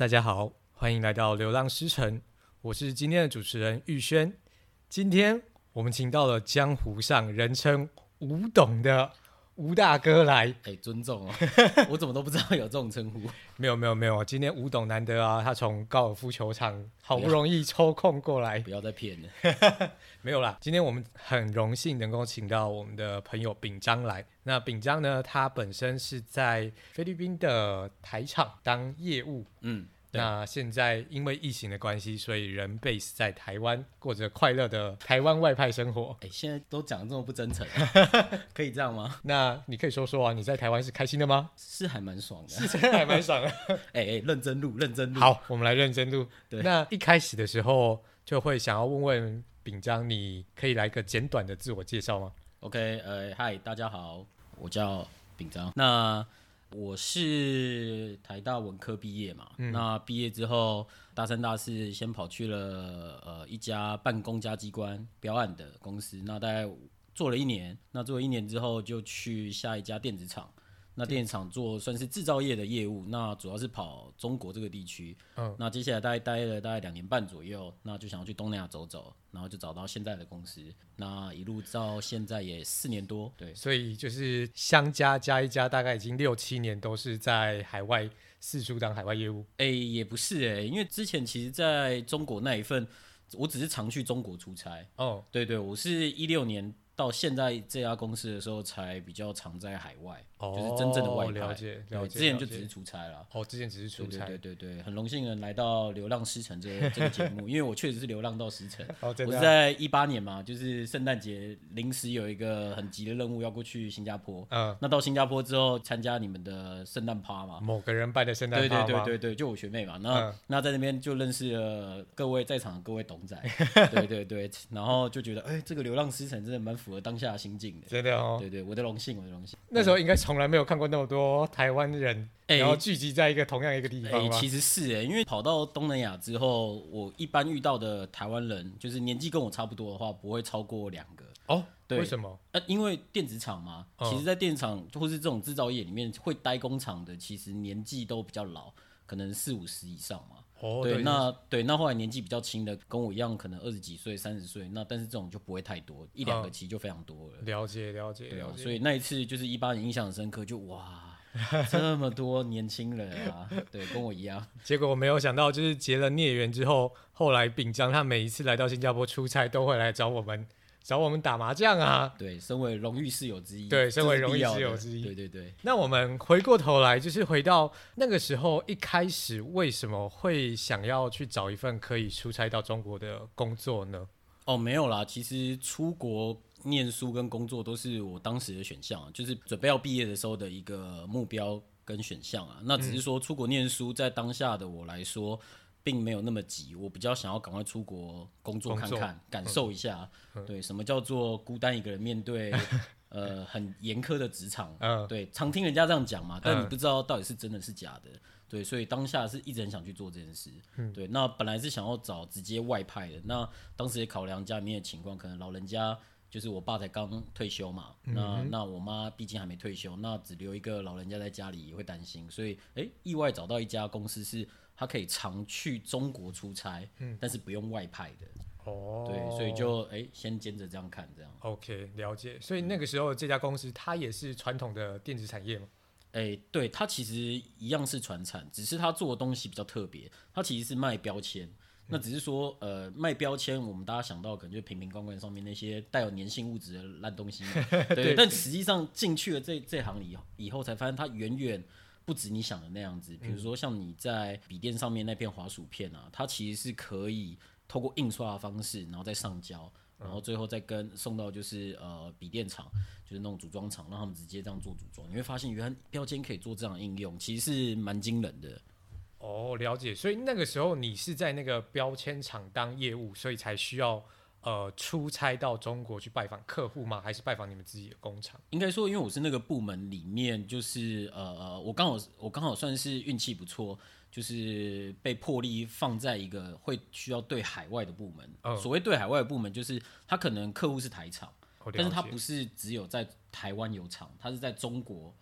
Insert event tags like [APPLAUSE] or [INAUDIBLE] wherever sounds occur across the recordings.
大家好，欢迎来到《流浪诗城》，我是今天的主持人玉轩。今天我们请到了江湖上人称吴董的吴大哥来，哎，尊重哦，[LAUGHS] 我怎么都不知道有这种称呼。没有没有没有，今天吴董难得啊，他从高尔夫球场好不容易抽空过来，[LAUGHS] 不要再骗了。[LAUGHS] 没有啦，今天我们很荣幸能够请到我们的朋友秉章来。那秉章呢，他本身是在菲律宾的台场当业务，嗯。那现在因为疫情的关系，所以人 base 在台湾，过着快乐的台湾外派生活。[LAUGHS] 哎，现在都讲得这么不真诚，[LAUGHS] 可以这样吗？那你可以说说啊，你在台湾是开心的吗？是还蛮爽的，是真的还蛮爽的。[LAUGHS] 哎哎，认真录，认真录。好，我们来认真录。对，那一开始的时候就会想要问问秉章，你可以来个简短的自我介绍吗？OK，呃，嗨，大家好，我叫秉章。那我是台大文科毕业嘛，嗯、那毕业之后大三、大四先跑去了呃一家办公家机关标案的公司，那大概做了一年，那做了一年之后就去下一家电子厂。那电厂做算是制造业的业务，那主要是跑中国这个地区。嗯，那接下来大概待了大概两年半左右，那就想要去东南亚走走，然后就找到现在的公司。那一路到现在也四年多，对，所以就是相加加一加，大概已经六七年都是在海外四处当海外业务。哎、欸，也不是哎、欸，因为之前其实在中国那一份，我只是常去中国出差。哦，对，对对，我是一六年。到现在这家公司的时候，才比较常在海外，哦、就是真正的外派。了解，了解。之前就只是出差了。哦，之前只是出差。对对对对，很荣幸能来到《流浪诗城》这个、[LAUGHS] 这个节目，因为我确实是流浪到诗城。哦，真的、啊。我是在一八年嘛，就是圣诞节临时有一个很急的任务要过去新加坡。嗯。那到新加坡之后，参加你们的圣诞趴嘛？某个人办的圣诞趴。对对对对对，就我学妹嘛。那、嗯、那在那边就认识了各位在场的各位董仔。[LAUGHS] 对对对，然后就觉得，哎、欸，这个《流浪诗城》真的蛮符合当下心境的。真的哦，对对，我的荣幸，我的荣幸。那时候应该从来没有看过那么多台湾人，欸、然后聚集在一个同样一个地方。哎、欸，其实是哎，因为跑到东南亚之后，我一般遇到的台湾人，就是年纪跟我差不多的话，不会超过两个。哦，对，为什么？呃，因为电子厂嘛，其实，在电子厂或是这种制造业里面，会待工厂的，其实年纪都比较老，可能四五十以上嘛。哦，对，对那对，那后来年纪比较轻的，跟我一样，可能二十几岁、三十岁，那但是这种就不会太多，一两个其实就非常多了。了解，了解，对啊。所以那一次就是一八年印象很深刻，就哇，[LAUGHS] 这么多年轻人啊，对，跟我一样。结果我没有想到，就是结了孽缘之后，后来秉章他每一次来到新加坡出差，都会来找我们。找我们打麻将啊！对，身为荣誉室友之一，对，身为荣誉室友之一，对对对。那我们回过头来，就是回到那个时候，一开始为什么会想要去找一份可以出差到中国的工作呢？哦，没有啦，其实出国念书跟工作都是我当时的选项，就是准备要毕业的时候的一个目标跟选项啊。那只是说出国念书，在当下的我来说。并没有那么急，我比较想要赶快出国工作看看，感受一下，嗯、对什么叫做孤单一个人面对 [LAUGHS] 呃很严苛的职场，嗯、对，常听人家这样讲嘛，但你不知道到底是真的是假的，对，所以当下是一直很想去做这件事，嗯、对，那本来是想要找直接外派的，那当时也考量家里面的情况，可能老人家就是我爸才刚退休嘛，嗯、那那我妈毕竟还没退休，那只留一个老人家在家里也会担心，所以哎、欸，意外找到一家公司是。他可以常去中国出差，嗯，但是不用外派的，哦，对，所以就哎、欸，先兼着这样看，这样，OK，了解。所以那个时候这家公司它也是传统的电子产业吗？哎、欸，对，它其实一样是传产，只是它做的东西比较特别，它其实是卖标签。嗯、那只是说，呃，卖标签，我们大家想到可能就瓶瓶罐罐上面那些带有粘性物质的烂东西，[LAUGHS] 对。对但实际上进去了这这行以以后，才发现它远远。不止你想的那样子，比如说像你在笔电上面那片滑鼠片啊，它其实是可以透过印刷的方式，然后再上胶，然后最后再跟送到就是呃笔电厂，就是那种组装厂，让他们直接这样做组装。你会发现，原来标签可以做这样的应用，其实是蛮惊人的。哦，了解。所以那个时候你是在那个标签厂当业务，所以才需要。呃，出差到中国去拜访客户吗？还是拜访你们自己的工厂？应该说，因为我是那个部门里面，就是呃呃，我刚好我刚好算是运气不错，就是被破例放在一个会需要对海外的部门。嗯、所谓对海外的部门，就是他可能客户是台厂，但是他不是只有在台湾有厂，他是在中国。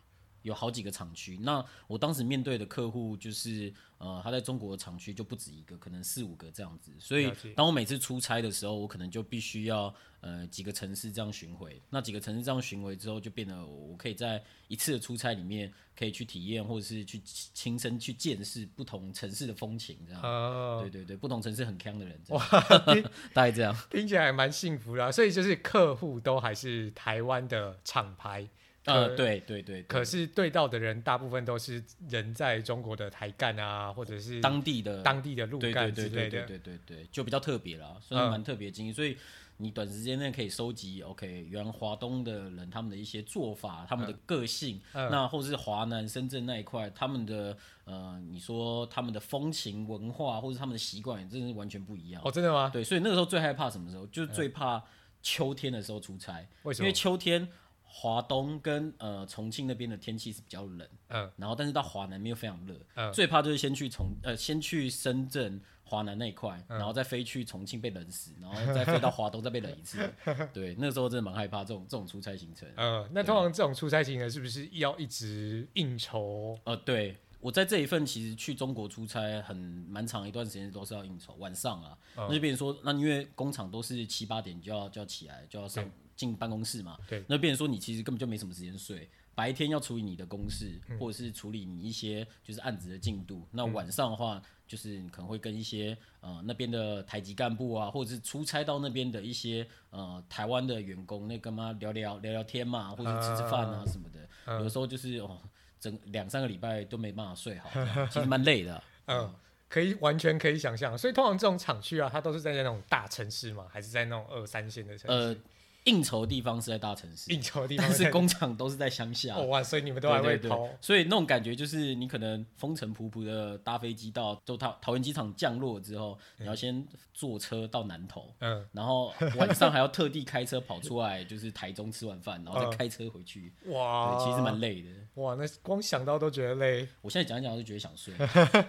有好几个厂区。那我当时面对的客户就是，呃，他在中国的厂区就不止一个，可能四五个这样子。所以，当我每次出差的时候，我可能就必须要呃几个城市这样巡回。那几个城市这样巡回之后，就变得我可以在一次的出差里面可以去体验，或者是去亲身去见识不同城市的风情，这样。哦、对对对，不同城市很强的人，[LAUGHS] 哇，[LAUGHS] 大概这样，听起来蛮幸福的、啊。所以就是客户都还是台湾的厂牌。呃，对对对，可是对到的人大部分都是人在中国的台干啊，或者是当地的当地的路干之类的，对对对对对对对，就比较特别了，算是蛮特别的经历。所以你短时间内可以收集，OK，原华东的人他们的一些做法，他们的个性，那或者是华南深圳那一块，他们的呃，你说他们的风情文化，或者他们的习惯，真的是完全不一样。哦，真的吗？对，所以那个时候最害怕什么时候？就是最怕秋天的时候出差，为什么？因为秋天。华东跟呃重庆那边的天气是比较冷，嗯，然后但是到华南又非常热，嗯，最怕就是先去重呃先去深圳华南那一块，嗯，然后再飞去重庆被冷死，然后再飞到华东再被冷一次，[LAUGHS] 对，那个时候真的蛮害怕这种这种出差行程。嗯，那通常这种出差行程是不是要一直应酬？呃，对，我在这一份其实去中国出差很蛮长一段时间都是要应酬，晚上啊，嗯，那就变成说，那因为工厂都是七八点就要就要起来就要上。进办公室嘛，对，那变成说你其实根本就没什么时间睡，白天要处理你的公事，嗯、或者是处理你一些就是案子的进度，嗯、那晚上的话就是你可能会跟一些呃那边的台籍干部啊，或者是出差到那边的一些呃台湾的员工，那跟他聊聊聊聊天嘛，或者吃吃饭啊什么的，啊、有时候就是哦整两三个礼拜都没办法睡好，[LAUGHS] 其实蛮累的。[LAUGHS] 嗯，嗯可以完全可以想象，所以通常这种厂区啊，它都是在那种大城市嘛，还是在那种二三线的城市？呃应酬的地方是在大城市，应酬的地方，但是工厂都是在乡下。哦哇，所以你们都还会跑，所以那种感觉就是你可能风尘仆仆的搭飞机到就桃桃园机场降落之后，嗯、你要先坐车到南投，嗯，然后晚上还要特地开车跑出来，就是台中吃完饭，[LAUGHS] 然后再开车回去。嗯、哇，其实蛮累的。哇，那光想到都觉得累。我现在讲一讲，我就觉得想睡。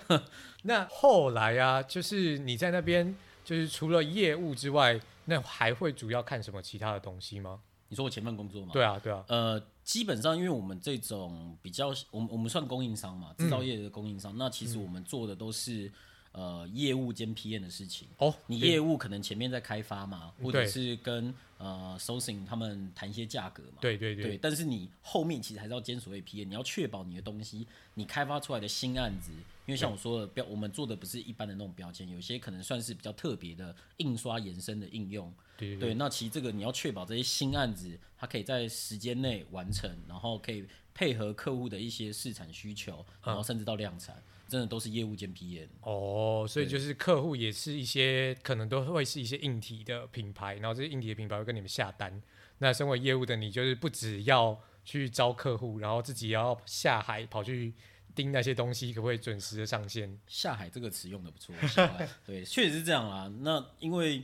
[LAUGHS] 那后来啊，就是你在那边，就是除了业务之外。那还会主要看什么其他的东西吗？你说我前份工作吗？对啊，对啊。呃，基本上因为我们这种比较，我们我们算供应商嘛，制造业的供应商。嗯、那其实我们做的都是呃业务兼 PM 的事情。哦，你业务可能前面在开发嘛，或者是跟呃 sourcing 他们谈一些价格嘛。对对对，对。但是你后面其实还是要兼所谓 PM，你要确保你的东西，你开发出来的新案子。因为像我说的标，我们做的不是一般的那种标签，有些可能算是比较特别的印刷延伸的应用。对，对，对，那其实这个你要确保这些新案子，它可以在时间内完成，然后可以配合客户的一些市场需求，然后甚至到量产，嗯、真的都是业务兼 PM。哦，所以就是客户也是一些可能都会是一些硬体的品牌，然后这些硬体的品牌会跟你们下单。那身为业务的你，就是不只要去招客户，然后自己也要下海跑去。盯那些东西可不可以准时的上线？下海这个词用的不错，下海对，确实是这样啦。那因为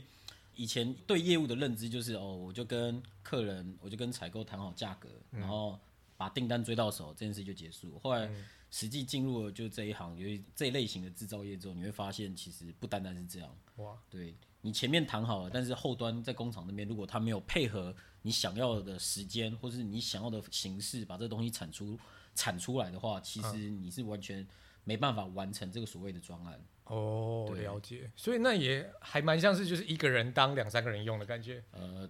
以前对业务的认知就是哦，我就跟客人，我就跟采购谈好价格，嗯、然后把订单追到手，这件事就结束。后来实际进入了就这一行，因为这一类型的制造业之后，你会发现其实不单单是这样。哇，对，你前面谈好了，但是后端在工厂那边，如果他没有配合你想要的时间，或是你想要的形式，把这东西产出。产出来的话，其实你是完全没办法完成这个所谓的专案。哦，对了解。所以那也还蛮像是就是一个人当两三个人用的感觉。呃，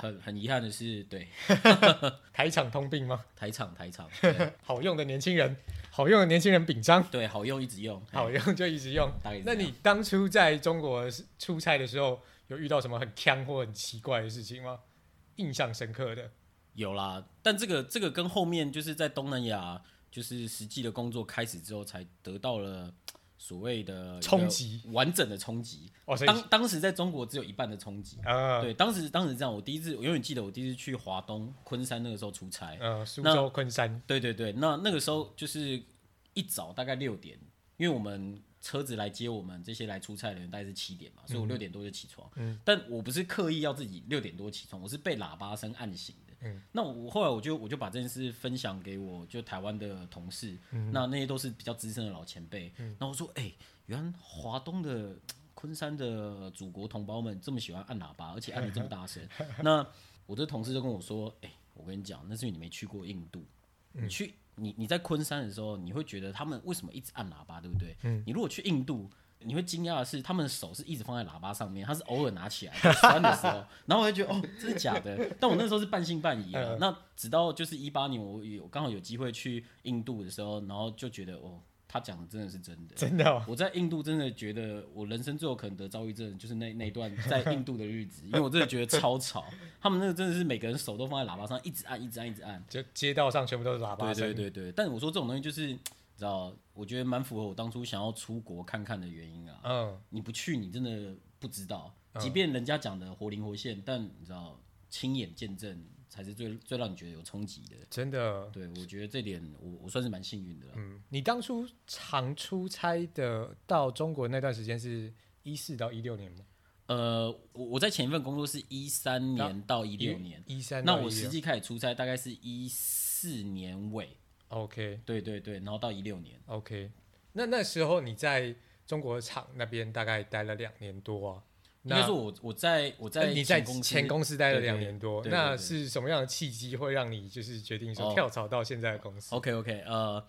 很很遗憾的是，对，[LAUGHS] 台场通病吗？台场台厂，[LAUGHS] 好用的年轻人，好用的年轻人饼章，对，好用一直用，好用就一直用。那你当初在中国出差的时候，有遇到什么很坑或很奇怪的事情吗？印象深刻的？有啦，但这个这个跟后面就是在东南亚，就是实际的工作开始之后，才得到了所谓的冲击，完整的冲击。哦，当当时在中国只有一半的冲击。啊，对，当时当时这样，我第一次，我永远记得我第一次去华东昆山那个时候出差。嗯，苏州昆山。对对对，那那个时候就是一早大概六点，因为我们。车子来接我们这些来出差的人，大概是七点嘛，所以我六点多就起床。嗯，但我不是刻意要自己六点多起床，我是被喇叭声按醒的。嗯，那我后来我就我就把这件事分享给我就台湾的同事，嗯，那那些都是比较资深的老前辈。嗯，那我说，哎、欸，原来华东的昆山的祖国同胞们这么喜欢按喇叭，[LAUGHS] 而且按的这么大声。那我的同事就跟我说，哎、欸，我跟你讲，那是因为你没去过印度。你去你你在昆山的时候，你会觉得他们为什么一直按喇叭，对不对？嗯，你如果去印度，你会惊讶的是，他们的手是一直放在喇叭上面，他是偶尔拿起来关的时候，然后我就觉得哦，这是假的。[LAUGHS] 但我那时候是半信半疑啊。那直到就是一八年，我有刚好有机会去印度的时候，然后就觉得哦。他讲的真的是真的，真的、哦。我在印度真的觉得，我人生最有可能得躁郁症，就是那那段 [LAUGHS] 在印度的日子，因为我真的觉得超吵。他们那个真的是每个人手都放在喇叭上，一直按，一直按，一直按，就街道上全部都是喇叭声。对对对对。但我说这种东西就是，你知道，我觉得蛮符合我当初想要出国看看的原因啊。嗯。你不去，你真的不知道。即便人家讲的活灵活现，但你知道，亲眼见证。才是最最让你觉得有冲击的，真的。对，我觉得这点我我算是蛮幸运的。嗯，你当初常出差的到中国那段时间是一四到一六年吗？呃，我我在前一份工作是一三年到一六年，一三。那我实际开始出差大概是一四年尾。OK，对对对，然后到一六年。OK，那那时候你在中国厂那边大概待了两年多啊。应该说我，我我在我在你在前公司待了两年多，那是什么样的契机会让你就是决定说跳槽到现在的公司？Oh，OK OK，呃，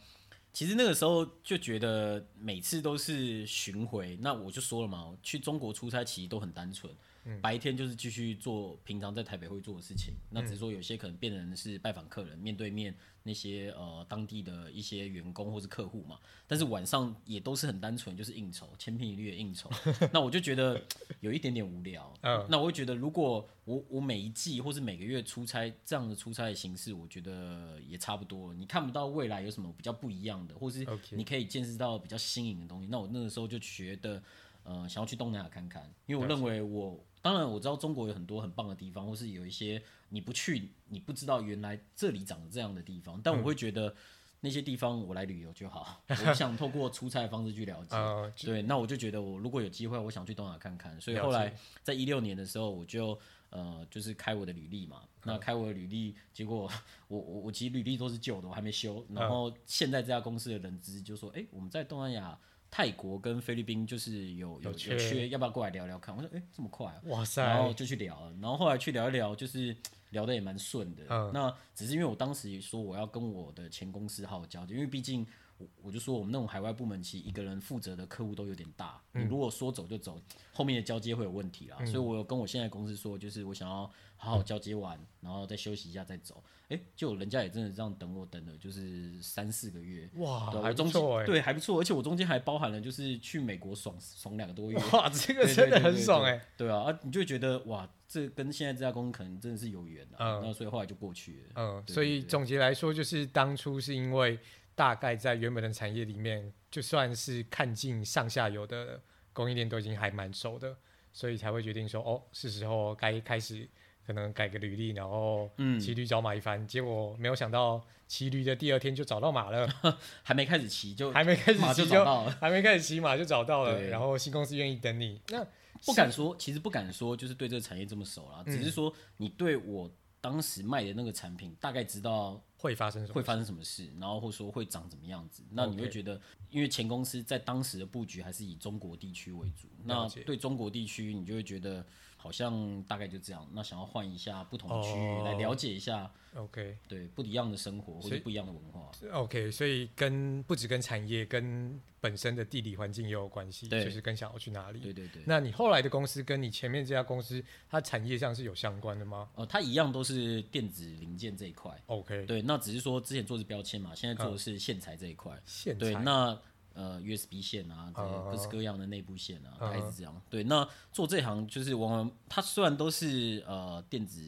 其实那个时候就觉得每次都是巡回，那我就说了嘛，去中国出差其实都很单纯。嗯、白天就是继续做平常在台北会做的事情，那只是说有些可能变成是拜访客人，面对面那些呃当地的一些员工或是客户嘛。但是晚上也都是很单纯，就是应酬，千篇一律的应酬。[LAUGHS] 那我就觉得有一点点无聊。嗯，那我会觉得如果我我每一季或是每个月出差这样的出差的形式，我觉得也差不多。你看不到未来有什么比较不一样的，或是你可以见识到比较新颖的东西。那我那个时候就觉得，呃，想要去东南亚看看，因为我认为我。当然我知道中国有很多很棒的地方，或是有一些你不去你不知道原来这里长这样的地方。但我会觉得那些地方我来旅游就好，[LAUGHS] 嗯、我想透过出差的方式去了解。嗯、对，那我就觉得我如果有机会，我想去东南亚看看。所以后来在一六年的时候，我就呃就是开我的履历嘛。那开我的履历，结果 [LAUGHS] 我我我其实履历都是旧的，我还没修。然后现在这家公司的人资就说：“哎、欸，我们在东南亚。”泰国跟菲律宾就是有有有缺，要不要过来聊聊看？我说，哎、欸，这么快啊！哇塞！然后就去聊了，然后后来去聊一聊，就是聊得也蛮顺的。嗯。那只是因为我当时也说我要跟我的前公司好好交接，因为毕竟我我就说我们那种海外部门，其实一个人负责的客户都有点大。嗯。你如果说走就走，后面的交接会有问题啦。嗯。所以我有跟我现在公司说，就是我想要好好交接完，嗯、然后再休息一下再走。哎，就人家也真的这样等我等了，就是三四个月，哇，对还不错哎，对，还不错，而且我中间还包含了就是去美国爽爽两个多月，哇，[LAUGHS] 这个真的很爽哎，对啊，啊，你就觉得哇，这跟现在这家公司可能真的是有缘的，嗯，那所以后来就过去了，嗯，所以总结来说，就是当初是因为大概在原本的产业里面，就算是看尽上下游的供应链都已经还蛮熟的，所以才会决定说，哦，是时候该开始。可能改个履历，然后骑驴找马一番，嗯，结果没有想到骑驴的第二天就找到马了，[LAUGHS] 还没开始骑就 [LAUGHS] 还没开始骑就，就找到了，还没开始骑马就找到了，然后新公司愿意等你，那不敢说，其实不敢说，就是对这个产业这么熟了，嗯，只是说你对我当时卖的那个产品大概知道会发生什么会发生什么事，然后或者说会长怎么样子，那你会觉得，因为前公司在当时的布局还是以中国地区为主，那对中国地区你就会觉得。好像大概就这样。那想要换一下不同的区域来了解一下，OK，对，不一样的生活或者不一样的文化，OK，所以跟不止跟产业，跟本身的地理环境也有关系，就是跟想要去哪里。对对对。那你后来的公司跟你前面这家公司，它产业上是有相关的吗？哦、呃，它一样都是电子零件这一块，OK，对，那只是说之前做的是标签嘛，现在做的是线材这一块，线材。对，那。呃，USB 线啊，这些各式各样的内部线啊，大概是这样。对，那做这行就是往往，它虽然都是呃电子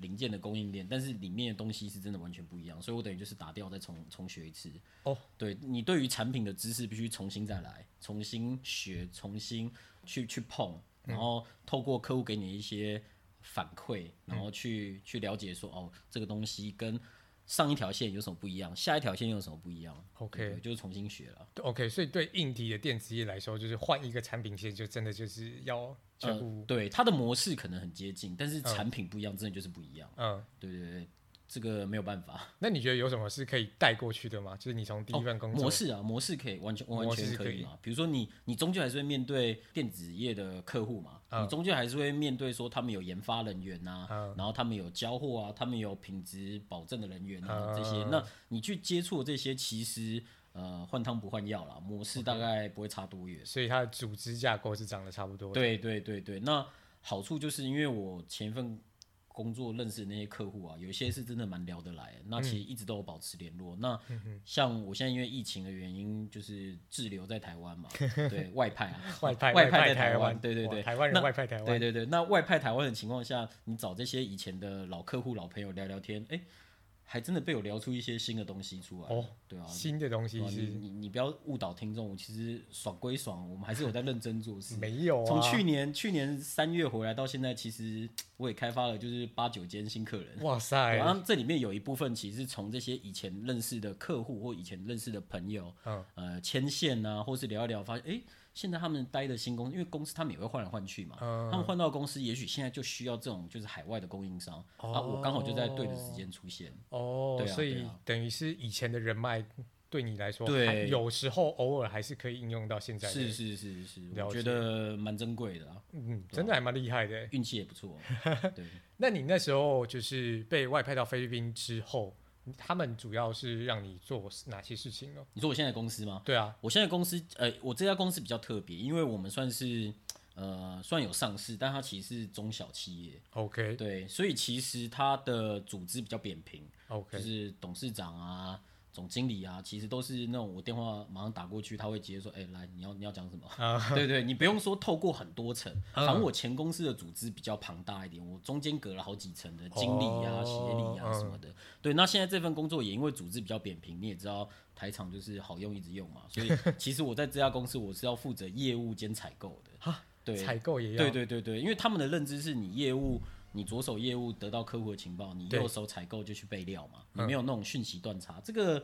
零件的供应链，但是里面的东西是真的完全不一样，所以我等于就是打掉再重重学一次。哦，对，你对于产品的知识必须重新再来，重新学，重新去去碰，然后透过客户给你一些反馈，然后去去了解说，哦，这个东西跟。上一条线有什么不一样？下一条线有什么不一样？OK，就是重新学了。OK，所以对硬体的电子业来说，就是换一个产品线，就真的就是要全部。呃、对它的模式可能很接近，但是产品不一样，真的就是不一样。嗯，对对对。这个没有办法。那你觉得有什么是可以带过去的吗？就是你从第一份工作、哦、模式啊，模式可以完全完全可以嘛？比如说你你终究还是会面对电子业的客户嘛，嗯、你终究还是会面对说他们有研发人员呐、啊，嗯、然后他们有交货啊，他们有品质保证的人员啊、嗯、这些，那你去接触这些，其实呃换汤不换药啦，模式大概不会差多远。所以它的组织架构是长得差不多的。对对对对，那好处就是因为我前一份。工作认识的那些客户啊，有些是真的蛮聊得来，那其实一直都有保持联络。嗯、那像我现在因为疫情的原因，就是滞留在台湾嘛，[LAUGHS] 对外派啊，[LAUGHS] 外派外派在台湾，对对对，台湾人外派台湾，对对对。那外派台湾的情况下，你找这些以前的老客户、老朋友聊聊天，哎、欸。还真的被我聊出一些新的东西出来哦，对啊，新的东西是，你你你不要误导听众，其实爽归爽，我们还是有在认真做事。[LAUGHS] 没有啊，从去年去年三月回来到现在，其实我也开发了就是八九间新客人。哇塞，然后这里面有一部分其实是从这些以前认识的客户或以前认识的朋友，嗯呃牵线啊，或是聊一聊，发现哎。欸现在他们待的新公司，因为公司他们也会换来换去嘛，嗯、他们换到公司，也许现在就需要这种就是海外的供应商，哦、啊，我刚好就在对的时间出现。哦，对啊，所以等于是以前的人脉对你来说，对，有时候偶尔还是可以应用到现在。是是是是，我觉得蛮珍贵的啊。嗯，真的还蛮厉害的，运气也不错。[LAUGHS] 对，那你那时候就是被外派到菲律宾之后。他们主要是让你做哪些事情呢？你说我现在公司吗？对啊，我现在公司，呃，我这家公司比较特别，因为我们算是，呃，算有上市，但它其实是中小企业。OK，对，所以其实它的组织比较扁平。OK，就是董事长啊。总经理啊，其实都是那种我电话马上打过去，他会直接说：“哎、欸，来，你要你要讲什么？” uh, [LAUGHS] 对，对对，你不用说透过很多层，反正我前公司的组织比较庞大一点，我中间隔了好几层的经理啊、协、oh, 理啊什么的。Uh, 对，那现在这份工作也因为组织比较扁平，你也知道台厂就是好用一直用嘛，所以 [LAUGHS] 其实我在这家公司我是要负责业务兼采购的。对，采购也要。对对对对，因为他们的认知是你业务。你左手业务得到客户的情报，你右手采购就去备料嘛，你没有那种讯息断差，嗯、这个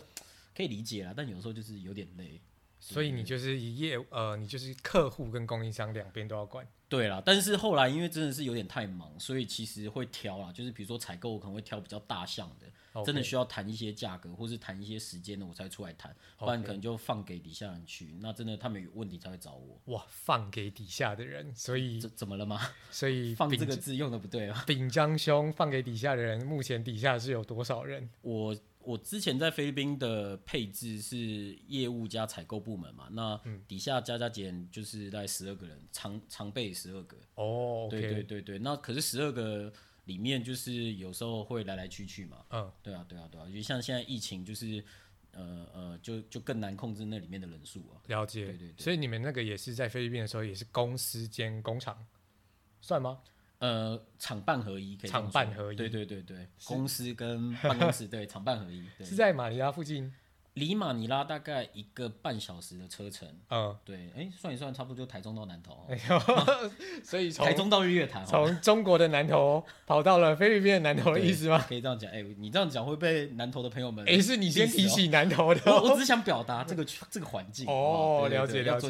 可以理解啦。但有时候就是有点累，所以你就是以业呃，你就是客户跟供应商两边都要管。对啦，但是后来因为真的是有点太忙，所以其实会挑啦，就是比如说采购可能会挑比较大项的。真的需要谈一些价格，或是谈一些时间的，我才出来谈不然可能就放给底下人去。那真的他们有问题才会找我。哇，放给底下的人，所以怎怎么了吗？[LAUGHS] 所以放这个字用的不对啊。[LAUGHS] 饼浆兄放给底下的人，目前底下是有多少人？我我之前在菲律宾的配置是业务加采购部门嘛，那底下加加减就是大概十二个人，常常备十二个。哦对对对对，那可是十二个。里面就是有时候会来来去去嘛，嗯，对啊，对啊，对啊，就像现在疫情，就是呃呃，就就更难控制那里面的人数啊。了解，对对对。所以你们那个也是在菲律宾的时候，也是公司兼工厂，算吗？呃，厂办合一，可以厂办合一，对对对对，公司跟办公室对，[LAUGHS] 厂办合一，是在马尼拉附近。离马尼拉大概一个半小时的车程，嗯，对，哎，算一算，差不多就台中到南投，[LAUGHS] 所以台中到日月潭，从中国的南投跑到了菲律宾的南投的意思吗？可以这样讲，哎，你这样讲会被南投的朋友们，哎，是你先提起南投的，我只想表达这个这个环境，哦，了解了解，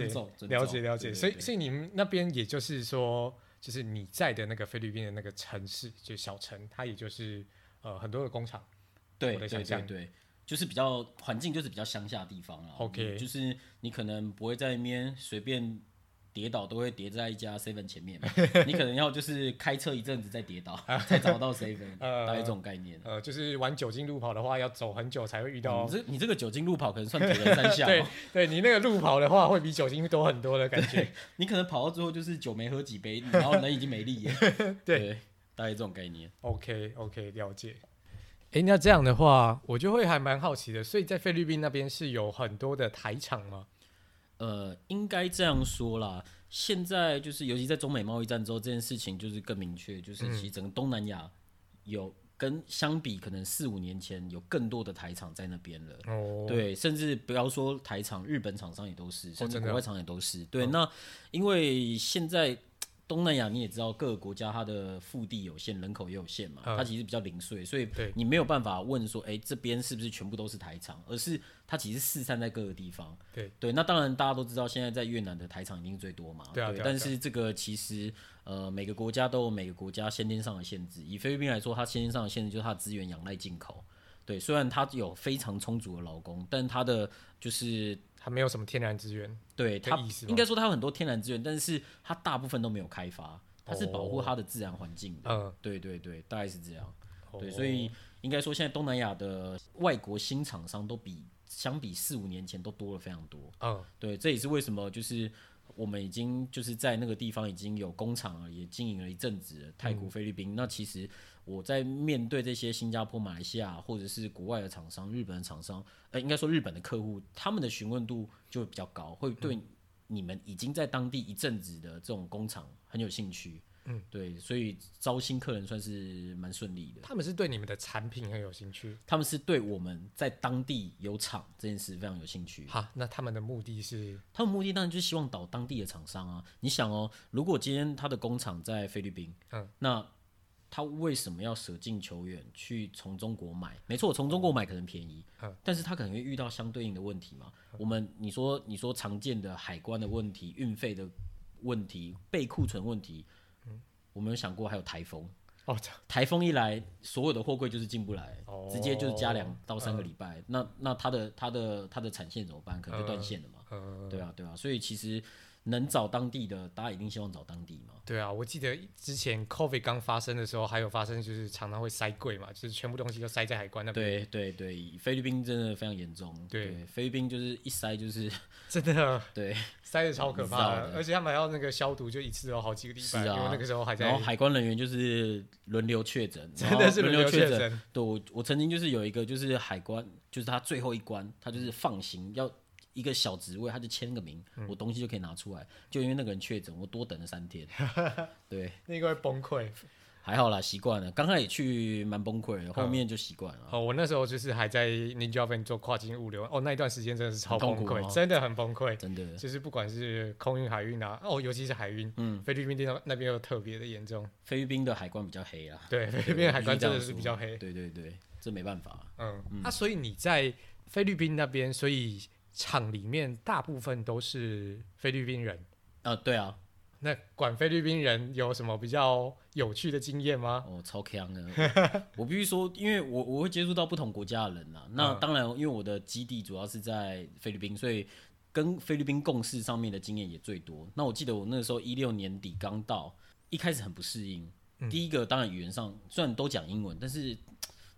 了解了解，所以所以你们那边也就是说，就是你在的那个菲律宾的那个城市，就小城，它也就是呃很多的工厂，对对对对。就是比较环境，就是比较乡下的地方啊。OK，就是你可能不会在那边随便跌倒，都会跌在一家 Seven 前面。你可能要就是开车一阵子再跌倒，再找到 Seven，[LAUGHS] 大概这种概念。呃，就是玩酒精路跑的话，要走很久才会遇到。你这你这个酒精路跑可能算铁人三项。[LAUGHS] 对，对你那个路跑的话，会比酒精多很多的感觉。你可能跑到最后就是酒没喝几杯，然后人已经没力了。[LAUGHS] 对，大概这种概念。OK OK，了解。哎，那这样的话，我就会还蛮好奇的。所以在菲律宾那边是有很多的台场吗？呃，应该这样说啦。现在就是，尤其在中美贸易战之后，这件事情就是更明确，就是其实整个东南亚有跟相比，可能四五年前有更多的台厂在那边了。哦，对，甚至不要说台厂，日本厂商也都是，甚至国外厂也都是。对，那因为现在。东南亚你也知道，各个国家它的腹地有限，人口也有限嘛，它其实比较零碎，所以你没有办法问说，哎，这边是不是全部都是台厂，而是它其实四散在各个地方。对对，那当然大家都知道，现在在越南的台厂一定最多嘛。对啊。但是这个其实呃，每个国家都有每个国家先天上的限制。以菲律宾来说，它先天上的限制就是它的资源仰赖进口。对，虽然它有非常充足的劳工，但它的就是它没有什么天然资源。对，它应该说它有很多天然资源，但是它大部分都没有开发。它是保护它的自然环境的。嗯，对对对，大概是这样。对，所以应该说现在东南亚的外国新厂商都比相比四五年前都多了非常多。嗯，对，这也是为什么就是。我们已经就是在那个地方已经有工厂了，也经营了一阵子。泰国、菲律宾，那其实我在面对这些新加坡、马来西亚或者是国外的厂商、日本的厂商，呃，应该说日本的客户，他们的询问度就会比较高，会对你们已经在当地一阵子的这种工厂很有兴趣。嗯，对，所以招新客人算是蛮顺利的。他们是对你们的产品很有兴趣，他们是对我们在当地有厂这件事非常有兴趣。好，那他们的目的是？他们目的当然就是希望导当地的厂商啊。你想哦，如果今天他的工厂在菲律宾，嗯，那他为什么要舍近求远去从中国买？没错，从中国买可能便宜，嗯，但是他可能会遇到相对应的问题嘛。嗯，我们你说你说常见的海关的问题、运费的问题、备库存问题。我们有想过还有台风哦，台风一来，所有的货柜就是进不来，哦、直接就是加两到三个礼拜。嗯、那那他的他的他的产线怎么办？可能就断线了嘛。嗯、对啊对啊，所以其实。能找当地的，大家一定希望找当地嘛。对啊，我记得之前 COVID 刚发生的时候，还有发生就是常常会塞柜嘛，就是全部东西都塞在海关那边。对对对，菲律宾真的非常严重。对，对，菲律宾就是一塞就是真的，[LAUGHS] 对，塞的超可怕的，而且他们还要那个消毒，就一次有好几个礼拜。是啊，因为那个时候还在。然后海关人员就是轮流确诊，[LAUGHS] 真的是轮流确诊。对，我我曾经就是有一个就是海关，就是他最后一关，他就是放行要。一个小职位，他就签个名，嗯、我东西就可以拿出来。就因为那个人确诊，我多等了三天。[LAUGHS] 对，那个会崩溃，还好啦，习惯了。刚开始去蛮崩溃的，后面就习惯了。哦，我那时候就是还在 Ninja 做跨境物流，哦，那一段时间真的是超崩溃，真的很崩溃，真的。就是不管是空运、海运啊，哦，尤其是海运，嗯，菲律宾那那边又特别的严重。菲律宾的海关比较黑啊，对，菲律宾海关真的是比较黑。对对对，这没办法。嗯，那、所以你在菲律宾那边，所以。厂里面大部分都是菲律宾人，啊，对啊，那管菲律宾人有什么比较有趣的经验吗？哦，超强的，[LAUGHS] 我必须说，因为我我会接触到不同国家的人呐，那当然，因为我的基地主要是在菲律宾，所以跟菲律宾共事上面的经验也最多。那我记得我那个时候一六年底刚到，一开始很不适应。嗯、第一个当然语言上虽然都讲英文，但是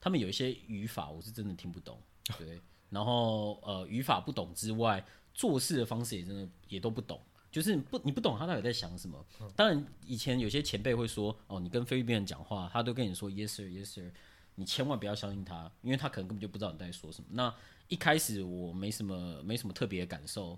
他们有一些语法我是真的听不懂，对。然后呃，语法不懂之外，做事的方式也真的也都不懂，就是不你不懂他到底在想什么。当然以前有些前辈会说，哦，你跟菲律宾人讲话，他都跟你说 yes sir yes sir，你千万不要相信他，因为他可能根本就不知道你在说什么。那一开始我没什么没什么特别的感受，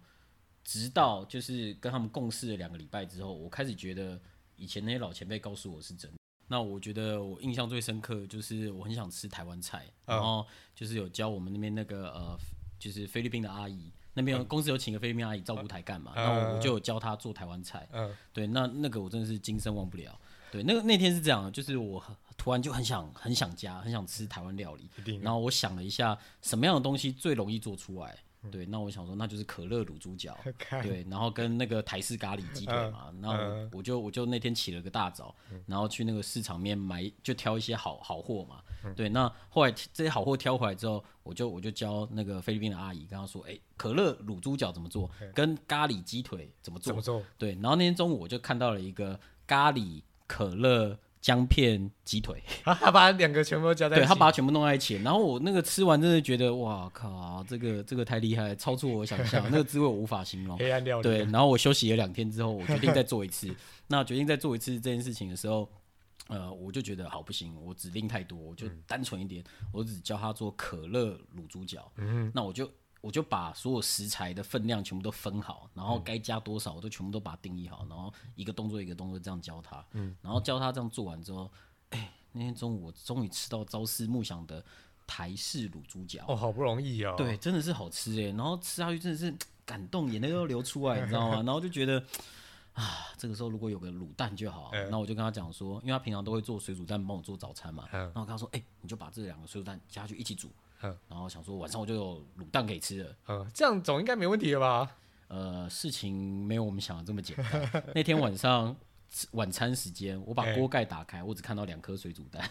直到就是跟他们共事了两个礼拜之后，我开始觉得以前那些老前辈告诉我是真的。那我觉得我印象最深刻就是我很想吃台湾菜，然后就是有教我们那边那个呃，就是菲律宾的阿姨，那边公司有请个菲律宾阿姨照顾台干嘛，然后我就有教她做台湾菜，对，那那个我真的是今生忘不了。对，那个那天是这样，就是我突然就很想很想家，很想吃台湾料理，然后我想了一下，什么样的东西最容易做出来。对，那我想说，那就是可乐卤猪脚，[LAUGHS] 对，然后跟那个台式咖喱鸡腿嘛，然后我就我就那天起了个大早，然后去那个市场面买，就挑一些好好货嘛，对，那后来这些好货挑回来之后，我就我就教那个菲律宾的阿姨，跟她说，哎，可乐卤猪脚怎么做，跟咖喱鸡腿怎么做，怎么做？对，然后那天中午我就看到了一个咖喱可乐。姜片鸡腿，[LAUGHS] 他把两个全部都加在一起，对，他把它全部弄在一起，然后我那个吃完真的觉得，哇靠，这个这个太厉害，超出我想象，[LAUGHS] 那个滋味我无法形容。黑暗料理。对，然后我休息了两天之后，我决定再做一次。那决定再做一次这件事情的时候，呃，我就觉得好不行，我指令太多，我就单纯一点，嗯、我只教他做可乐卤猪脚。嗯哼，那我就。我就把所有食材的分量全部都分好，然后该加多少我都全部都把它定义好，然后一个动作一个动作这样教他，嗯，然后教他这样做完之后，哎、欸，那天中午我终于吃到朝思暮想的台式卤猪脚，哦，好不容易哦，对，真的是好吃哎，然后吃下去真的是感动，眼泪都流出来，你知道吗？然后就觉得啊，这个时候如果有个卤蛋就好，然后我就跟他讲说，因为他平常都会做水煮蛋帮我做早餐嘛，然后我跟他说，哎、欸，你就把这两个水煮蛋加下去一起煮。然后想说晚上我就有卤蛋可以吃了，嗯，这样总应该没问题了吧？呃，事情没有我们想的这么简单。[LAUGHS] 那天晚上晚餐时间，我把锅盖打开，我只看到两颗水煮蛋。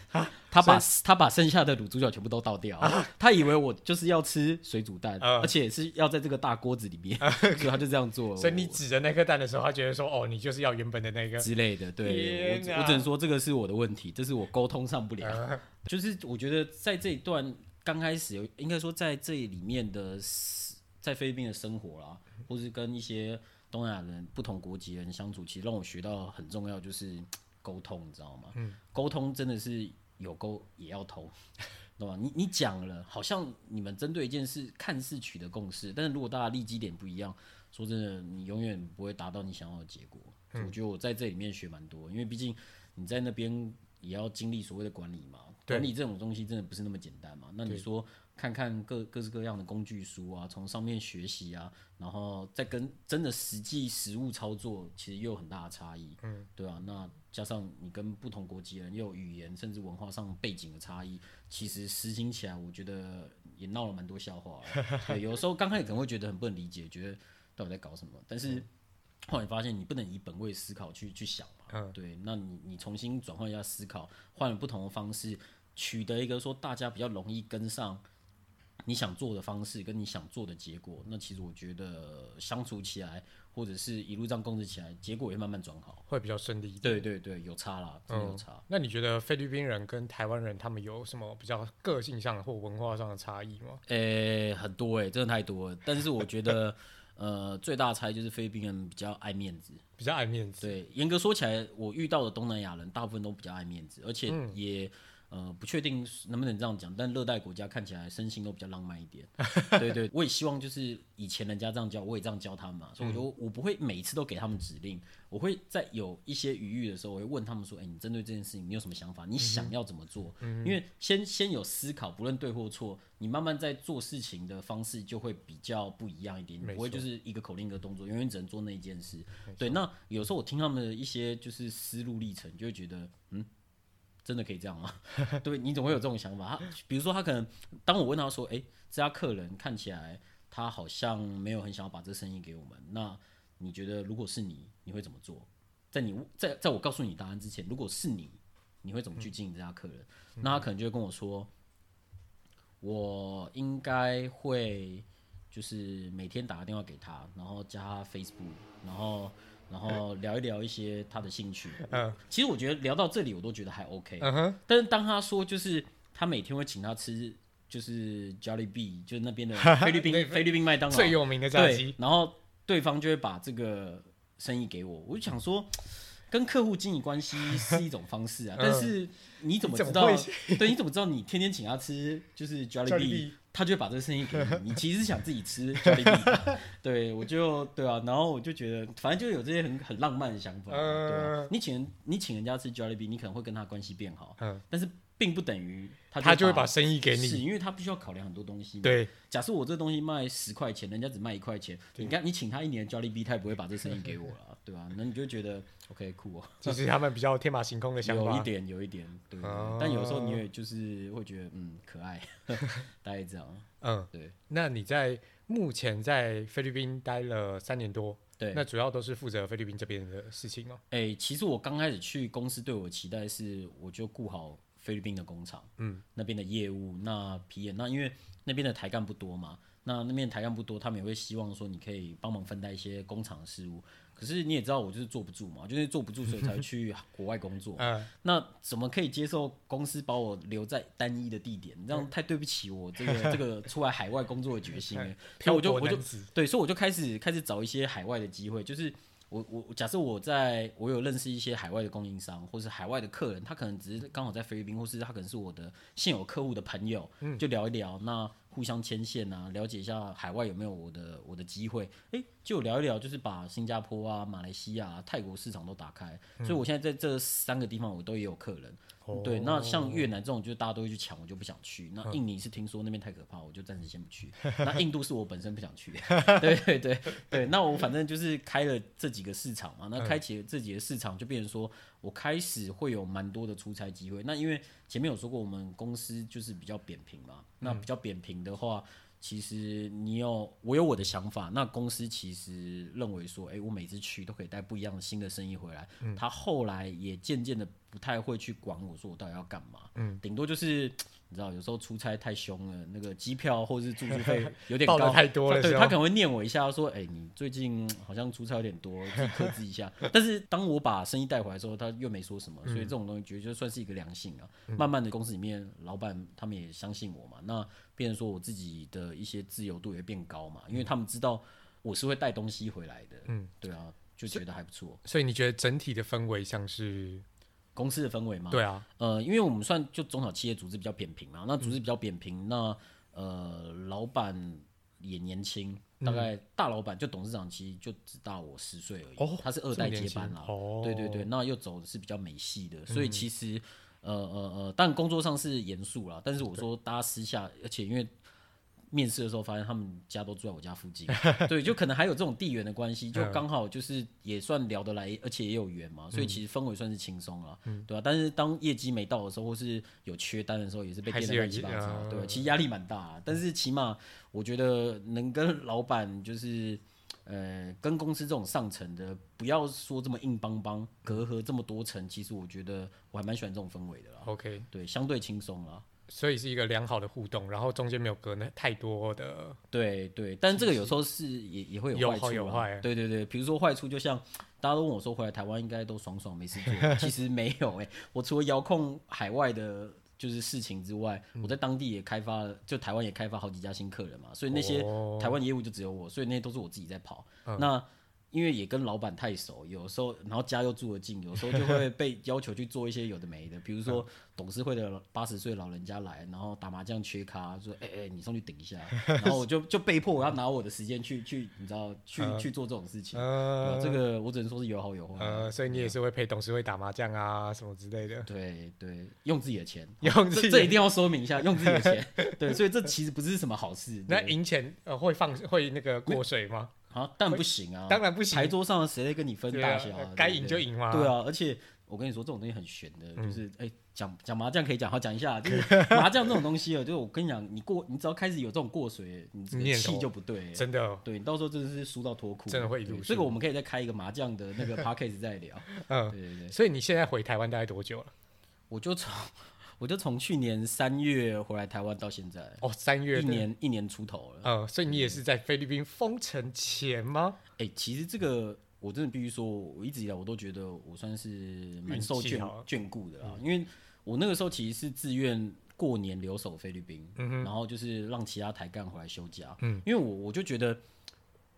他把他把剩下的卤猪脚全部都倒掉，他以为我就是要吃水煮蛋，而且是要在这个大锅子里面，[LAUGHS] 所以他就这样做。所以你指着那颗蛋的时候，他觉得说：“哦，你就是要原本的那个之类的。”对，我我只能说这个是我的问题，这是我沟通上不了。就是我觉得在这一段刚开始有，应该说在这里面的在菲律宾的生活啦，或是跟一些。东南亚人不同国籍人相处，其实让我学到很重要，就是沟通，你知道吗？沟、嗯、通真的是有沟也要通，[LAUGHS] 懂吗？你你讲了，好像你们针对一件事看似取得共识，但是如果大家立基点不一样，说真的，你永远不会达到你想要的结果。嗯、我觉得我在这里面学蛮多，因为毕竟你在那边也要经历所谓的管理嘛，对管理这种东西真的不是那么简单嘛。那你说？看看各各式各样的工具书啊，从上面学习啊，然后再跟真的实际实物操作，其实又有很大的差异，嗯，对啊，那加上你跟不同国籍人又有语言甚至文化上背景的差异，其实实行起来，我觉得也闹了蛮多笑话。对，有时候刚开始可能会觉得很不能理解，觉得到底在搞什么，但是后来发现你不能以本位思考去去想嘛，嗯，对，那你你重新转换一下思考，换了不同的方式，取得一个说大家比较容易跟上。你想做的方式跟你想做的结果，那其实我觉得相处起来，或者是一路这样共事起来，结果会慢慢转好，会比较顺利。对对对，有差啦，真的有差。嗯，那你觉得菲律宾人跟台湾人他们有什么比较个性上或文化上的差异吗？诶、欸，很多诶、欸，真的太多了。但是我觉得，[LAUGHS] 呃，最大的差异就是菲律宾人比较爱面子，比较爱面子。对，严格说起来，我遇到的东南亚人大部分都比较爱面子，而且也。嗯呃，不确定能不能这样讲，但热带国家看起来身心都比较浪漫一点。[LAUGHS] 对对，我也希望就是以前人家这样教，我也这样教他们嘛。所以我就我不会每一次都给他们指令，我会在有一些余裕的时候，我会问他们说：“哎、欸，你针对这件事情，你有什么想法？你想要怎么做？”嗯、因为先先有思考，不论对或错，你慢慢在做事情的方式就会比较不一样一点。你不会就是一个口令一个动作，永远只能做那一件事。对，那有时候我听他们的一些就是思路历程，就会觉得嗯。真的可以这样吗？[LAUGHS] 对，你总会有这种想法。他比如说，他可能当我问他说：“诶、欸，这家客人看起来他好像没有很想要把这生意给我们。那你觉得如果是你，你会怎么做？在你在在我告诉你答案之前，如果是你，你会怎么去经营这家客人？嗯、那他可能就会跟我说：我应该会就是每天打个电话给他，然后加他 Facebook，然后。”然后聊一聊一些他的兴趣。嗯，其实我觉得聊到这里我都觉得还 OK。嗯哼。但是当他说就是他每天会请他吃就是 Jollibee，就是那边的 [LAUGHS] 菲律宾菲律宾麦当劳最有名的炸鸡。然后对方就会把这个生意给我，我就想说，跟客户经营关系是一种方式啊。[LAUGHS] 但是你怎么知道？[LAUGHS] 对，你怎么知道你天天请他吃就是 Jollibee？他就会把这个生意给你，[LAUGHS] 你其实是想自己吃 Jollibee，对，我就对啊，然后我就觉得，反正就有这些很很浪漫的想法，呃、对、啊、你请你请人家吃 Jollibee，你可能会跟他关系变好，嗯、但是并不等于他就，他就会把生意给你，是因为他必须要考量很多东西。对，假设我这东西卖十块钱，人家只卖一块钱，对你看你请他一年 Jollibee，他也不会把这生意给我了，[LAUGHS] 对吧、啊？那你就觉得 OK 酷哦，就是他们比较天马行空的想法，有一点有一点，对，哦、但有时候你也就是会觉得嗯可爱，[LAUGHS] 大概这样。嗯，对。那你在目前在菲律宾待了三年多，对，那主要都是负责菲律宾这边的事情哦？哎、欸，其实我刚开始去公司，对我的期待是，我就顾好菲律宾的工厂，嗯，那边的业务，那 PM，那因为那边的台干不多嘛，那那边台干不多，他们也会希望说你可以帮忙分担一些工厂的事务。可是你也知道，我就是坐不住嘛，就是坐不住，所以才去 [LAUGHS] 国外工作。嗯，那怎么可以接受公司把我留在单一的地点？这样太对不起我这个 [LAUGHS] 这个出来海外工作的决心了。[LAUGHS] 所以我就我就对，所以我就开始开始找一些海外的机会。就是我我假设我在我有认识一些海外的供应商，或是海外的客人，他可能只是刚好在菲律宾，或是他可能是我的现有客户的朋友，就聊一聊那。互相牵线啊，了解一下海外有没有我的我的机会，诶，就聊一聊，就是把新加坡啊、马来西亚、泰国市场都打开，嗯、所以我现在在这三个地方我都也有客人。哦、对，那像越南这种，就是大家都会去抢，我就不想去。那印尼是听说那边太可怕，我就暂时先不去。[LAUGHS] 那印度是我本身不想去。[LAUGHS] 对对对对，那我反正就是开了这几个市场嘛。那开启了这几个市场，就变成说我开始会有蛮多的出差机会。那因为前面有说过，我们公司就是比较扁平嘛。那比较扁平的话，其实你有我有我的想法，那公司其实认为说，哎、欸，我每次去都可以带不一样的新的生意回来。嗯、他后来也渐渐的不太会去管我说我到底要干嘛，嗯，顶多就是。你知道有时候出差太凶了，那个机票或者是住宿费 [LAUGHS] 有点高太多了，对，他可能会念我一下，说：“哎、欸，你最近好像出差有点多，自己克制一下。[LAUGHS] ”但是当我把生意带回来之后，他又没说什么，所以这种东西觉得就算是一个良性啊。嗯、慢慢的，公司里面老板他们也相信我嘛，那变成说我自己的一些自由度也变高嘛，因为他们知道我是会带东西回来的。嗯，对啊，就觉得还不错。所以你觉得整体的氛围像是？公司的氛围嘛，对啊，呃，因为我们算就中小企业组织比较扁平嘛，那组织比较扁平，嗯、那呃，老板也年轻，大概大老板就董事长其实就只大我十岁而已，哦、他是二代接班啦，哦、对对对，那又走的是比较美系的，所以其实、嗯、呃呃呃，但工作上是严肃啦，但是我说大家私下，而且因为。面试的时候发现他们家都住在我家附近，[LAUGHS] 对，就可能还有这种地缘的关系，就刚好就是也算聊得来，而且也有缘嘛，所以其实氛围算是轻松了，嗯、对吧、啊？但是当业绩没到的时候，或是有缺单的时候，也是被电得乱七八糟，对，其实压力蛮大、啊。但是起码我觉得能跟老板就是，呃，跟公司这种上层的，不要说这么硬邦邦，隔阂这么多层，其实我觉得我还蛮喜欢这种氛围的啦。OK，对，相对轻松啦。所以是一个良好的互动，然后中间没有隔那太多的。对对，但这个有时候是也也会有坏处啊。有好有坏。对对对，比如说坏处，就像大家都问我说，回来台湾应该都爽爽没事做，[LAUGHS] 其实没有哎、欸。我除了遥控海外的，就是事情之外，嗯、我在当地也开发了，就台湾也开发好几家新客人嘛，所以那些台湾业务就只有我，所以那些都是我自己在跑。嗯、那因为也跟老板太熟，有时候然后家又住得近，有时候就会 [LAUGHS] 被要求去做一些有的没的，比如说董事会的八十岁老人家来，然后打麻将缺卡，说哎哎、欸欸、你上去顶一下，然后我就就被迫我要拿我的时间去去你知道去、呃、去做这种事情，呃、这个我只能说是有好有坏。呃，所以你也是会陪董事会打麻将啊什么之类的。对对，用自己的钱，用自己这这一定要说明一下，用自己的钱。[LAUGHS] 对，所以这其实不是什么好事。那赢钱呃会放会那个过水吗？啊，但不行啊！当然不行。牌桌上谁在跟你分大小？该赢就赢嘛。对啊，而且我跟你说，这种东西很玄的，就是哎，讲讲麻将可以讲，好讲一下，就是 [LAUGHS] 麻将这种东西啊，就是我跟你讲，你过，你只要开始有这种过水，你这个气就不对。真的。对，你到时候真的是输到脱裤。真的会一路。这个我们可以再开一个麻将的那个 [LAUGHS] podcast 再聊。嗯，对对对。所以你现在回台湾大概多久了？我就从。我就从去年三月回来台湾到现在哦，三月一年一年出头了。嗯，所以你也是在菲律宾封城前吗？哎、欸，其实这个我真的必须说，我一直以来我都觉得我算是蛮受眷眷顾的啊，嗯、因为我那个时候其实是自愿过年留守菲律宾，然后就是让其他台干回来休假，嗯，因为我我就觉得。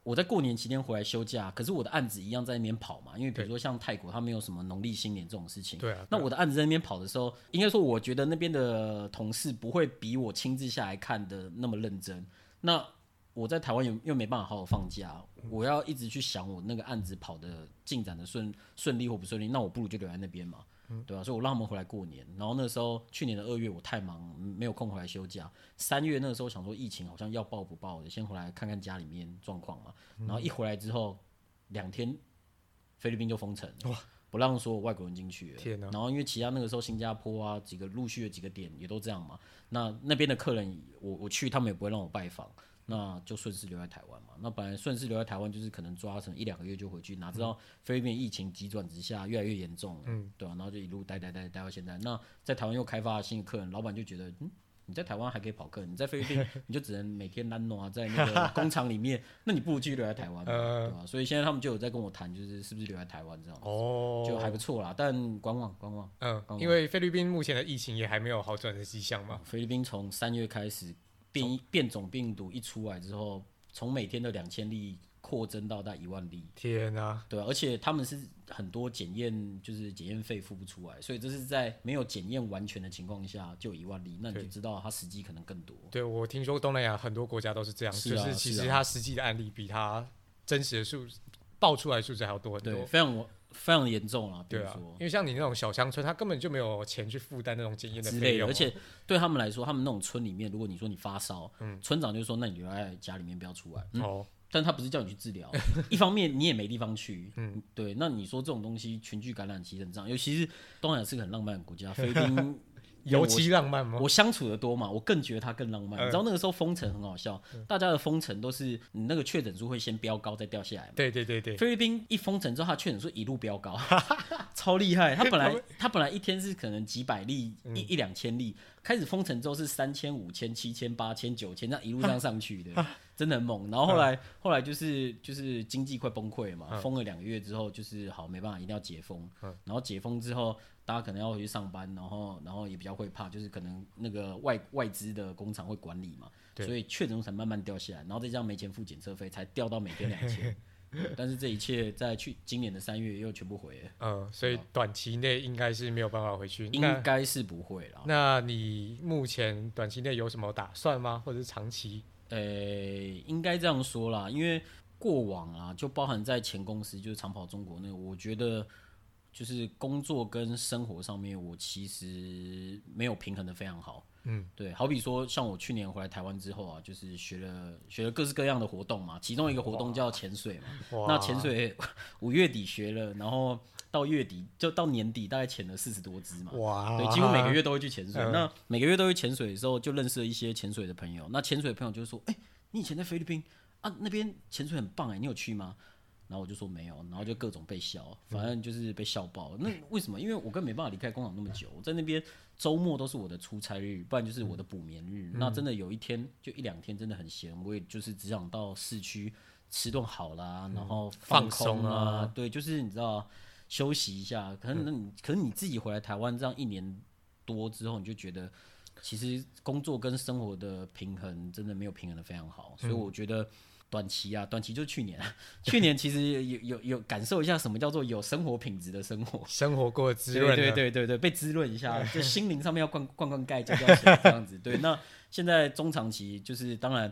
我在过年期间回来休假，可是我的案子一样在那边跑嘛，因为比如说像泰国，它没有什么农历新年这种事情。对啊。那我的案子在那边跑的时候，应该说我觉得那边的同事不会比我亲自下来看的那么认真。那我在台湾又又没办法好好放假，我要一直去想我那个案子跑的进展的顺顺利或不顺利，那我不如就留在那边嘛。对吧、啊？所以我让他们回来过年，然后那个时候去年的二月我太忙，没有空回来休假。三月那个时候想说疫情好像要爆不爆的，先回来看看家里面状况嘛。然后一回来之后，两天菲律宾就封城，哇不让说外国人进去了。天哪然后因为其他那个时候新加坡啊几个陆续的几个点也都这样嘛，那那边的客人我我去他们也不会让我拜访。那就顺势留在台湾嘛。那本来顺势留在台湾就是可能抓成一两个月就回去，哪知道菲律宾疫情急转直下，越来越严重，嗯，对吧、啊？然后就一路待待待待到现在。那在台湾又开发了新的客人，老板就觉得，嗯，你在台湾还可以跑客人，你在菲律宾 [LAUGHS] 你就只能每天 landno 啊，在那个工厂里面，那你不如继续留在台湾，[LAUGHS] 对吧、啊？所以现在他们就有在跟我谈，就是是不是留在台湾这样，哦，就还不错啦。但观望观望，嗯，因为菲律宾目前的疫情也还没有好转的迹象嘛。菲律宾从三月开始变变种病毒一出来之后。从每天的两千例扩增到大概一万例，天啊！对啊，而且他们是很多检验，就是检验费付不出来，所以这是在没有检验完全的情况下就一万例，那你就知道它实际可能更多。对，我听说东南亚很多国家都是这样，是啊，就是其实它实际的案例比它真实的数报出来数字还要多很多，对，非常非常严重啊。对啊，因为像你那种小乡村，他根本就没有钱去负担那种检验的费用，而且对他们来说，他们那种村里面，如果你说你发烧，嗯，村长就说那你留在家里面不要出来，嗯、哦。但他不是叫你去治疗，[LAUGHS] 一方面你也没地方去，嗯，对。那你说这种东西群聚感染其实很正常，尤其是东南亚是个很浪漫的国家，菲律宾尤其浪漫吗？我相处的多嘛，我更觉得他更浪漫。嗯、你知道那个时候封城很好笑，嗯、大家的封城都是你那个确诊数会先飙高再掉下来嘛。对对对对。菲律宾一封城之后，他确诊数一路飙高，[LAUGHS] 超厉害。他本来 [LAUGHS] 他本来一天是可能几百例，嗯、一一两千例，开始封城之后是三千、五千、七千、八千、九千，这样一路这样上去的。真的很猛，然后后来、嗯、后来就是就是经济快崩溃了嘛，嗯、封了两个月之后，就是好没办法，一定要解封。嗯、然后解封之后，大家可能要回去上班，然后然后也比较会怕，就是可能那个外外资的工厂会管理嘛，所以确诊才慢慢掉下来，然后再加上没钱付检测费，才掉到每天两千。[LAUGHS] 但是这一切在去今年的三月又全部回了。嗯，所以短期内应该是没有办法回去，应该是不会了。那你目前短期内有什么打算吗？或者是长期？呃、欸，应该这样说啦，因为过往啊，就包含在前公司，就是长跑中国那个，我觉得就是工作跟生活上面，我其实没有平衡的非常好。嗯，对，好比说像我去年回来台湾之后啊，就是学了学了各式各样的活动嘛，其中一个活动叫潜水嘛。哇那潜水五月底学了，然后到月底就到年底大概潜了四十多只嘛。哇，对，几乎每个月都会去潜水。嗯、那每个月都会潜水的时候，就认识了一些潜水的朋友。那潜水的朋友就说：“哎、欸，你以前在菲律宾啊，那边潜水很棒哎、欸，你有去吗？”然后我就说没有，然后就各种被笑，反正就是被笑爆。那为什么？因为我根本没办法离开工厂那么久，我在那边周末都是我的出差日，不然就是我的补眠日。嗯、那真的有一天就一两天真的很闲，我也就是只想到市区吃顿好啦，然后放松啊，啊对，就是你知道休息一下。可能那你，可能你自己回来台湾这样一年多之后，你就觉得其实工作跟生活的平衡真的没有平衡的非常好，所以我觉得。短期啊，短期就是去年，啊 [LAUGHS] 去年其实有有有感受一下什么叫做有生活品质的生活，生活过滋润，对对对对对，被滋润一下，[LAUGHS] 就心灵上面要灌灌灌溉，就这样子。对，那现在中长期就是当然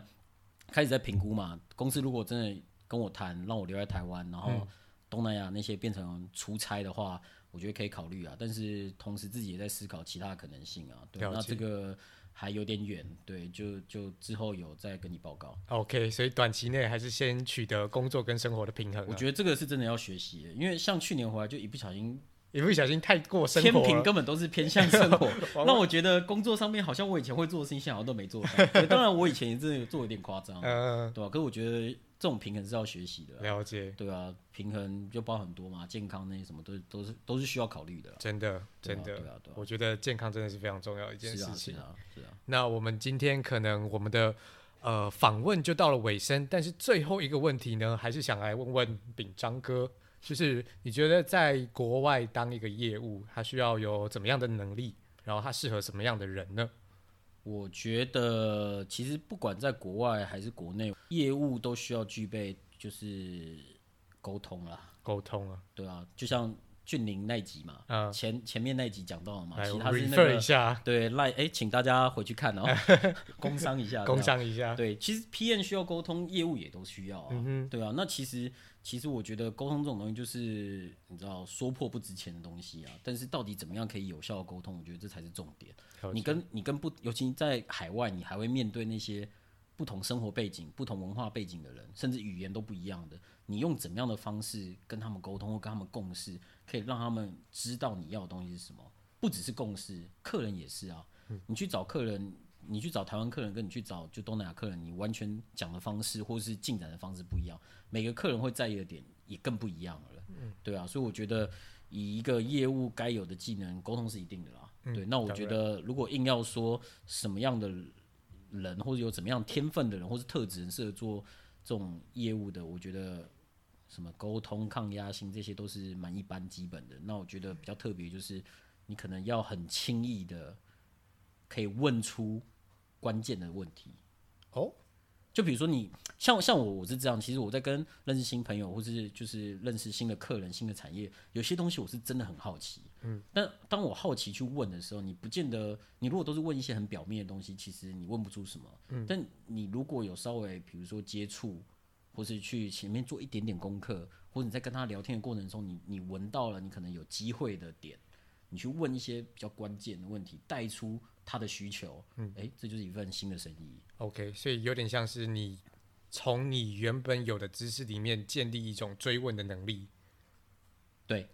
开始在评估嘛，公司如果真的跟我谈让我留在台湾，然后东南亚那些变成出差的话，我觉得可以考虑啊。但是同时自己也在思考其他的可能性啊。对，那这个。还有点远，对，就就之后有再跟你报告。OK，所以短期内还是先取得工作跟生活的平衡。我觉得这个是真的要学习的，因为像去年回来就一不小心，一不小心太过生活，天平根本都是偏向生活。[LAUGHS] 那我觉得工作上面好像我以前会做的事情，好像都没做到。当然我以前也真的做有点夸张，[LAUGHS] 嗯，对吧？可是我觉得。这种平衡是要学习的，了解，对啊，平衡就包很多嘛，健康那些什么都都是都是需要考虑的，真的真的，对啊，对啊，我觉得健康真的是非常重要一件事情，是啊，是啊。那我们今天可能我们的呃访问就到了尾声，但是最后一个问题呢，还是想来问问秉章哥，就是你觉得在国外当一个业务，他需要有怎么样的能力，然后他适合什么样的人呢？我觉得其实不管在国外还是国内，业务都需要具备就是沟通啦，沟通啊，对啊，就像俊宁那集嘛，嗯、前前面那集讲到了嘛，来其实他是那个一下对赖哎，请大家回去看哦，[LAUGHS] 工商一下，[LAUGHS] 工商一下，对，其实 PM 需要沟通，业务也都需要啊，嗯、对啊，那其实。其实我觉得沟通这种东西就是你知道说破不值钱的东西啊，但是到底怎么样可以有效的沟通，我觉得这才是重点。解你跟你跟不，尤其在海外，你还会面对那些不同生活背景、不同文化背景的人，甚至语言都不一样的。你用怎么样的方式跟他们沟通或跟他们共事，可以让他们知道你要的东西是什么？不只是共识，客人也是啊。嗯、你去找客人。你去找台湾客人，跟你去找就东南亚客人，你完全讲的方式或是进展的方式不一样，每个客人会在意的点也更不一样了。嗯，对啊，所以我觉得以一个业务该有的技能，沟通是一定的啦。嗯、对，那我觉得如果硬要说什么样的人或者有怎么样天分的人或是特质人适合做这种业务的，我觉得什么沟通、抗压性这些都是蛮一般基本的。那我觉得比较特别就是你可能要很轻易的可以问出。关键的问题哦，就比如说你像像我，我是这样。其实我在跟认识新朋友，或是就是认识新的客人、新的产业，有些东西我是真的很好奇。嗯，但当我好奇去问的时候，你不见得，你如果都是问一些很表面的东西，其实你问不出什么。嗯，但你如果有稍微，比如说接触，或是去前面做一点点功课，或者你在跟他聊天的过程中，你你闻到了，你可能有机会的点，你去问一些比较关键的问题，带出。他的需求，嗯，诶、欸，这就是一份新的生意。OK，所以有点像是你从你原本有的知识里面建立一种追问的能力。对，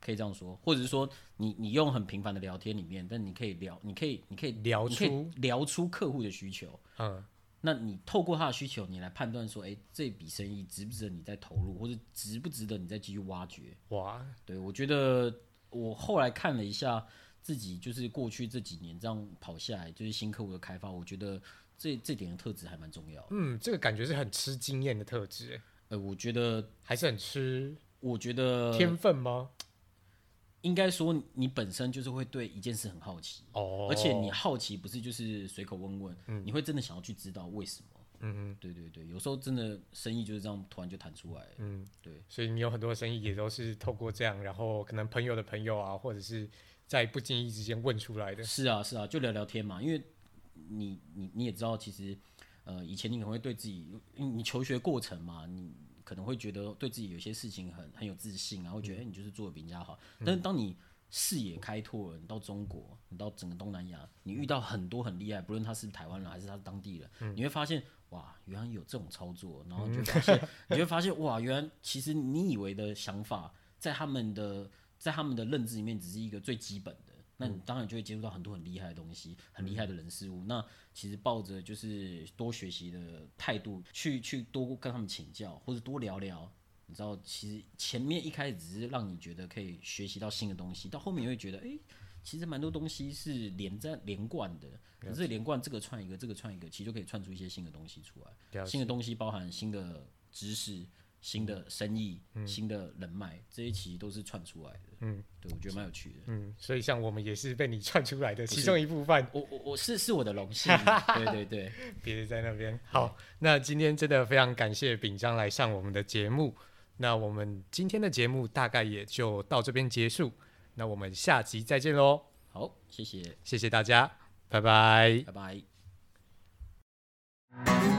可以这样说，或者是说你你用很平凡的聊天里面，但你可以聊，你可以你可以聊出聊出客户的需求，嗯，那你透过他的需求，你来判断说，哎、欸，这笔生意值不值得你再投入，或者值不值得你再继续挖掘？哇，对，我觉得我后来看了一下自己，就是过去这几年这样跑下来，就是新客户的开发，我觉得这这点的特质还蛮重要。嗯，这个感觉是很吃经验的特质，呃，我觉得还是很吃，我觉得天分吗？应该说，你本身就是会对一件事很好奇，oh. 而且你好奇不是就是随口问问，嗯、你会真的想要去知道为什么。嗯嗯，对对对，有时候真的生意就是这样突然就弹出来。嗯，对，所以你有很多生意也都是透过这样，然后可能朋友的朋友啊，或者是在不经意之间问出来的。是啊，是啊，就聊聊天嘛，因为你你你也知道，其实呃，以前你可能会对自己，你求学过程嘛，你。可能会觉得对自己有些事情很很有自信，啊，会觉得哎，你就是做的比人家好。但是当你视野开拓了，你到中国，你到整个东南亚，你遇到很多很厉害，不论他是台湾人还是他是当地人，你会发现哇，原来有这种操作，然后就发现，你会发现哇，原来其实你以为的想法，在他们的在他们的认知里面，只是一个最基本的。那你当然就会接触到很多很厉害的东西，很厉害的人事物。那其实抱着就是多学习的态度，去去多跟他们请教，或者多聊聊。你知道，其实前面一开始只是让你觉得可以学习到新的东西，到后面你会觉得，哎、欸，其实蛮多东西是连在连贯的。可是连贯这个串一个，这个串一个，其实就可以串出一些新的东西出来。新的东西包含新的知识。新的生意、嗯、新的人脉，这些其实都是串出来的。嗯，对，我觉得蛮有趣的。嗯，所以像我们也是被你串出来的其中一部分。我我我是是我的荣幸。[LAUGHS] 对对对，别在那边。好，那今天真的非常感谢秉章来上我们的节目。那我们今天的节目大概也就到这边结束。那我们下集再见喽。好，谢谢，谢谢大家，拜拜，拜拜。